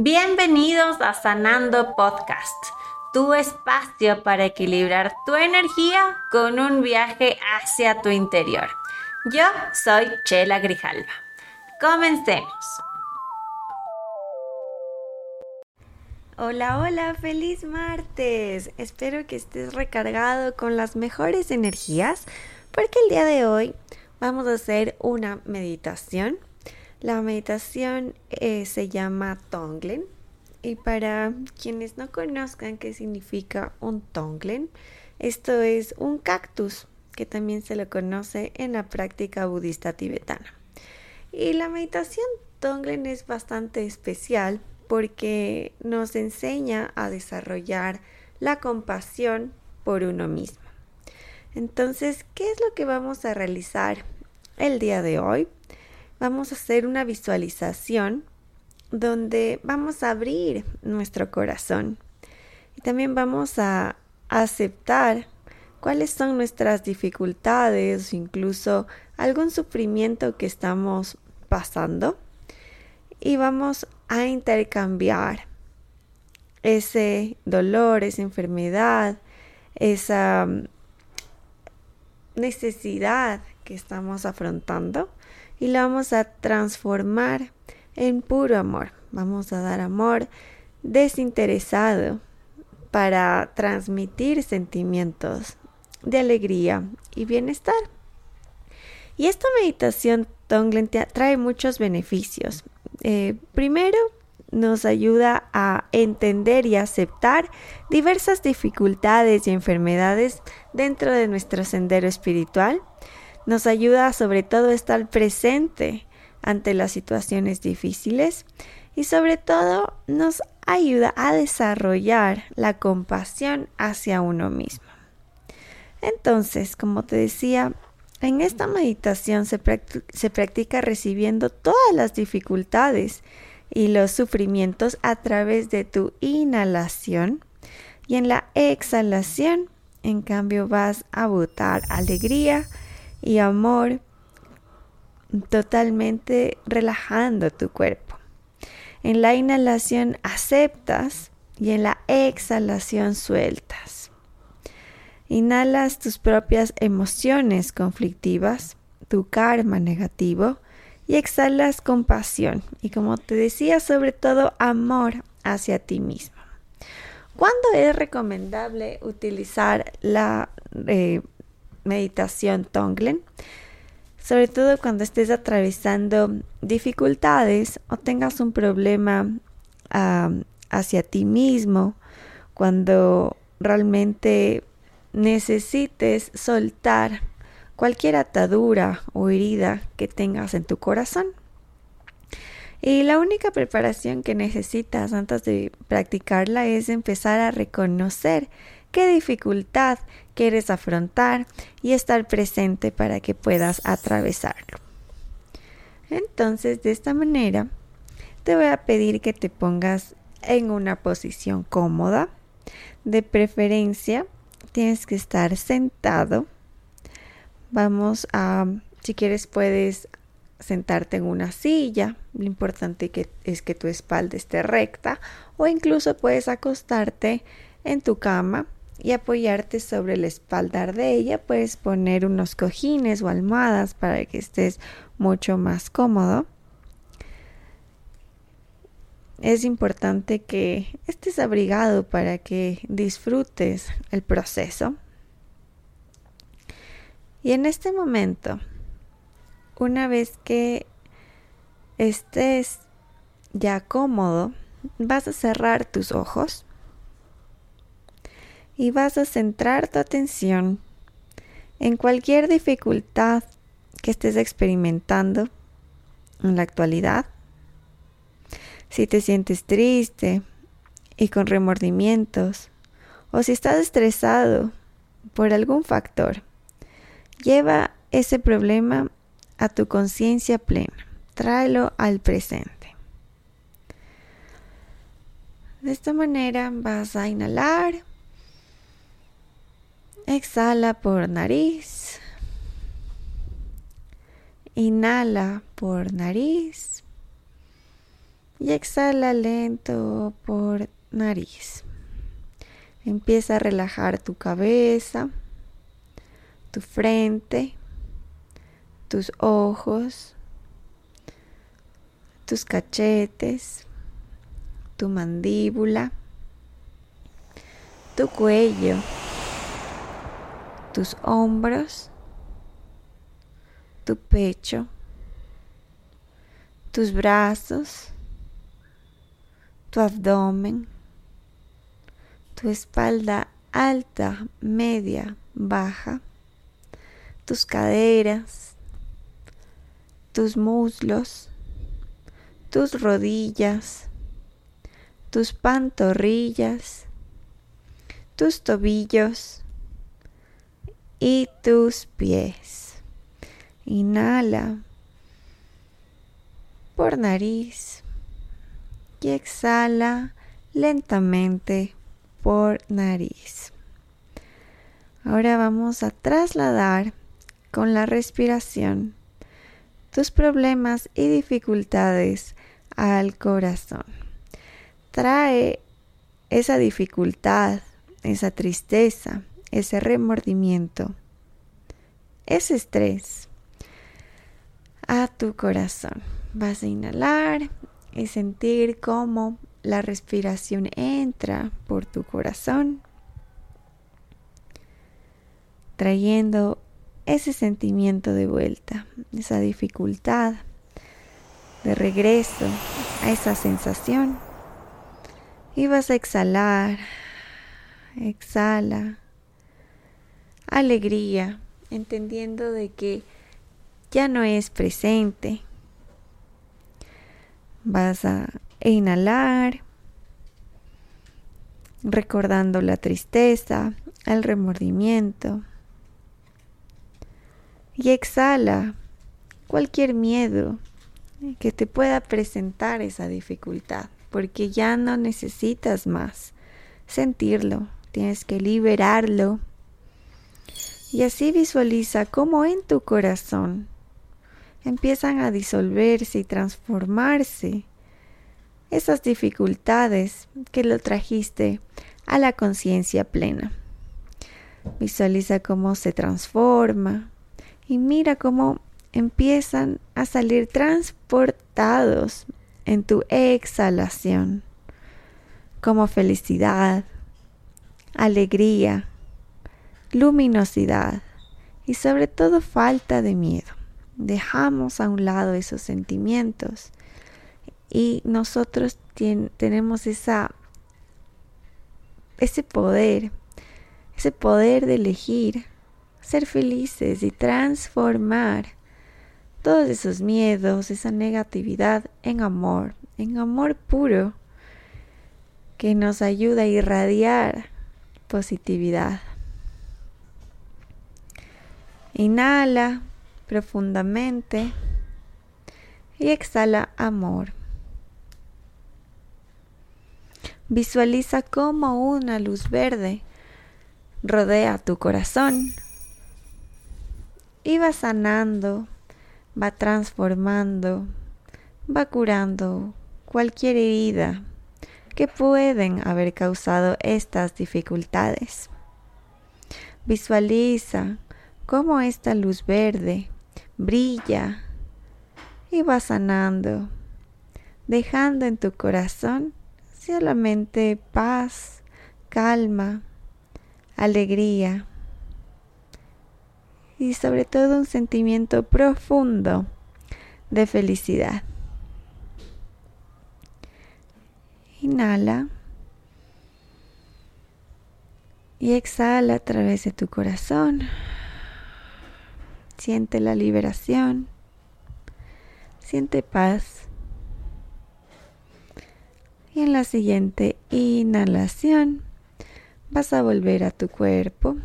Bienvenidos a Sanando Podcast, tu espacio para equilibrar tu energía con un viaje hacia tu interior. Yo soy Chela Grijalva. Comencemos. Hola, hola, feliz martes. Espero que estés recargado con las mejores energías porque el día de hoy vamos a hacer una meditación la meditación eh, se llama Tonglen y para quienes no conozcan qué significa un Tonglen, esto es un cactus que también se lo conoce en la práctica budista tibetana. Y la meditación Tonglen es bastante especial porque nos enseña a desarrollar la compasión por uno mismo. Entonces, ¿qué es lo que vamos a realizar el día de hoy? Vamos a hacer una visualización donde vamos a abrir nuestro corazón. Y también vamos a aceptar cuáles son nuestras dificultades, incluso algún sufrimiento que estamos pasando. Y vamos a intercambiar ese dolor, esa enfermedad, esa mm, necesidad que estamos afrontando y la vamos a transformar en puro amor. Vamos a dar amor desinteresado para transmitir sentimientos de alegría y bienestar. Y esta meditación Tonglen trae muchos beneficios. Eh, primero, nos ayuda a entender y aceptar diversas dificultades y enfermedades dentro de nuestro sendero espiritual nos ayuda sobre todo a estar presente ante las situaciones difíciles y sobre todo nos ayuda a desarrollar la compasión hacia uno mismo. Entonces, como te decía, en esta meditación se, se, practica recibiendo todas las dificultades y los sufrimientos a través de tu inhalación y en la exhalación, en cambio, vas a botar alegría, y amor totalmente relajando tu cuerpo. En la inhalación aceptas y en la exhalación sueltas. Inhalas tus propias emociones conflictivas, tu karma negativo y exhalas compasión y como te decía sobre todo amor hacia ti mismo. ¿Cuándo es recomendable utilizar la eh, meditación Tonglen, sobre todo cuando estés atravesando dificultades o tengas un problema hacia ti mismo, cuando realmente necesites soltar cualquier atadura o herida que tengas en tu corazón. Y la única preparación que necesitas antes de practicarla es empezar a reconocer qué dificultad quieres afrontar y estar presente para que puedas atravesarlo. Entonces, de esta manera, te voy a pedir que te pongas en una posición cómoda. De preferencia, tienes que estar sentado. Vamos a, si quieres, puedes sentarte en una silla. Lo importante que, es que tu espalda esté recta o incluso puedes acostarte en tu cama y apoyarte sobre el espaldar de ella. Puedes poner unos cojines o almohadas para que estés mucho más cómodo. Es importante que estés abrigado para que disfrutes el proceso. Y en este momento, una vez que estés ya cómodo, vas a cerrar tus ojos y vas a centrar tu atención en cualquier dificultad que estés experimentando en la actualidad. Si te sientes triste y con remordimientos, o si estás estresado por algún factor, lleva ese problema a tu conciencia plena, tráelo al presente. De esta manera vas a inhalar Exhala por nariz. Inhala por nariz. Y exhala lento por nariz. Empieza a relajar tu cabeza, tu frente, tus ojos, tus cachetes, tu mandíbula, tu cuello, tus hombros, tu pecho, tus brazos, tu abdomen, tu espalda alta, media, baja, tus caderas, tus muslos, tus rodillas, tus pantorrillas, tus tobillos y tus pies. Inhala por nariz y exhala lentamente por nariz. Ahora vamos a trasladar con la respiración tus problemas y dificultades al corazón. Trae esa dificultad, esa tristeza, ese remordimiento, ese estrés a tu corazón. Vas a inhalar y sentir cómo la respiración entra por tu corazón, trayendo ese sentimiento de vuelta, esa dificultad de regreso a esa sensación. Y vas a exhalar, exhala, alegría, entendiendo de que ya no es presente, Vas a inhalar, recordando la tristeza, el remordimiento. Y exhala cualquier miedo que te pueda presentar esa dificultad, porque ya no necesitas más sentirlo, tienes que liberarlo. Y así visualiza cómo en tu corazón empiezan a disolverse y transformarse esas dificultades que lo trajiste a la conciencia plena. Visualiza cómo se transforma y mira cómo empiezan a salir transportados en tu exhalación, como felicidad, alegría, luminosidad y sobre todo falta de miedo dejamos a un lado esos sentimientos y nosotros tenemos esa ese poder, ese poder de elegir ser felices y transformar todos esos miedos, esa negatividad en amor, en amor puro que nos ayuda a irradiar positividad. Inhala profundamente y exhala amor. Visualiza cómo una luz verde rodea tu corazón y va sanando, va transformando, va curando cualquier herida que pueden haber causado estas dificultades. Visualiza cómo esta luz verde brilla y va sanando, dejando en tu corazón solamente paz, calma, alegría y sobre todo un sentimiento profundo de felicidad. Inhala y exhala a través de tu corazón. Siente la liberación. Siente paz. Y en la siguiente inhalación vas a volver a tu cuerpo.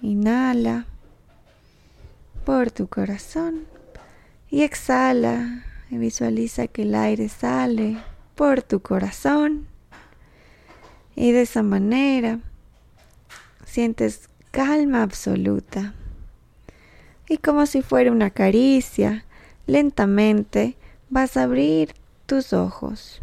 Inhala por tu corazón y exhala y visualiza que el aire sale por tu corazón y de esa manera sientes calma absoluta. Y como si fuera una caricia, lentamente vas a abrir tus ojos.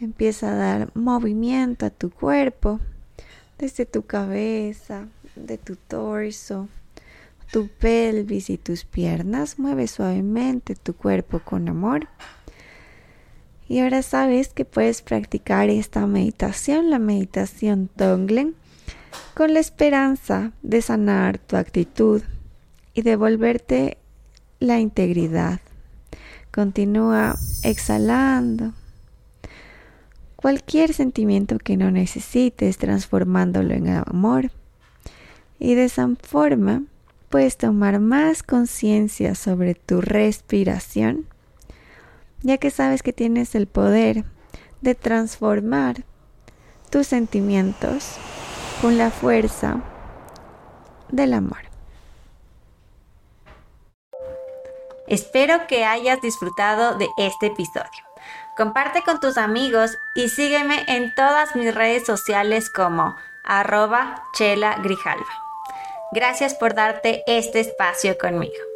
Empieza a dar movimiento a tu cuerpo, desde tu cabeza, de tu torso, tu pelvis y tus piernas. Mueve suavemente tu cuerpo con amor. Y ahora sabes que puedes practicar esta meditación, la meditación Tonglen, con la esperanza de sanar tu actitud y devolverte la integridad. Continúa exhalando cualquier sentimiento que no necesites, transformándolo en amor. Y de esa forma puedes tomar más conciencia sobre tu respiración, ya que sabes que tienes el poder de transformar tus sentimientos con la fuerza del amor. Espero que hayas disfrutado de este episodio. Comparte con tus amigos y sígueme en todas mis redes sociales como arroba chela grijalva. Gracias por darte este espacio conmigo.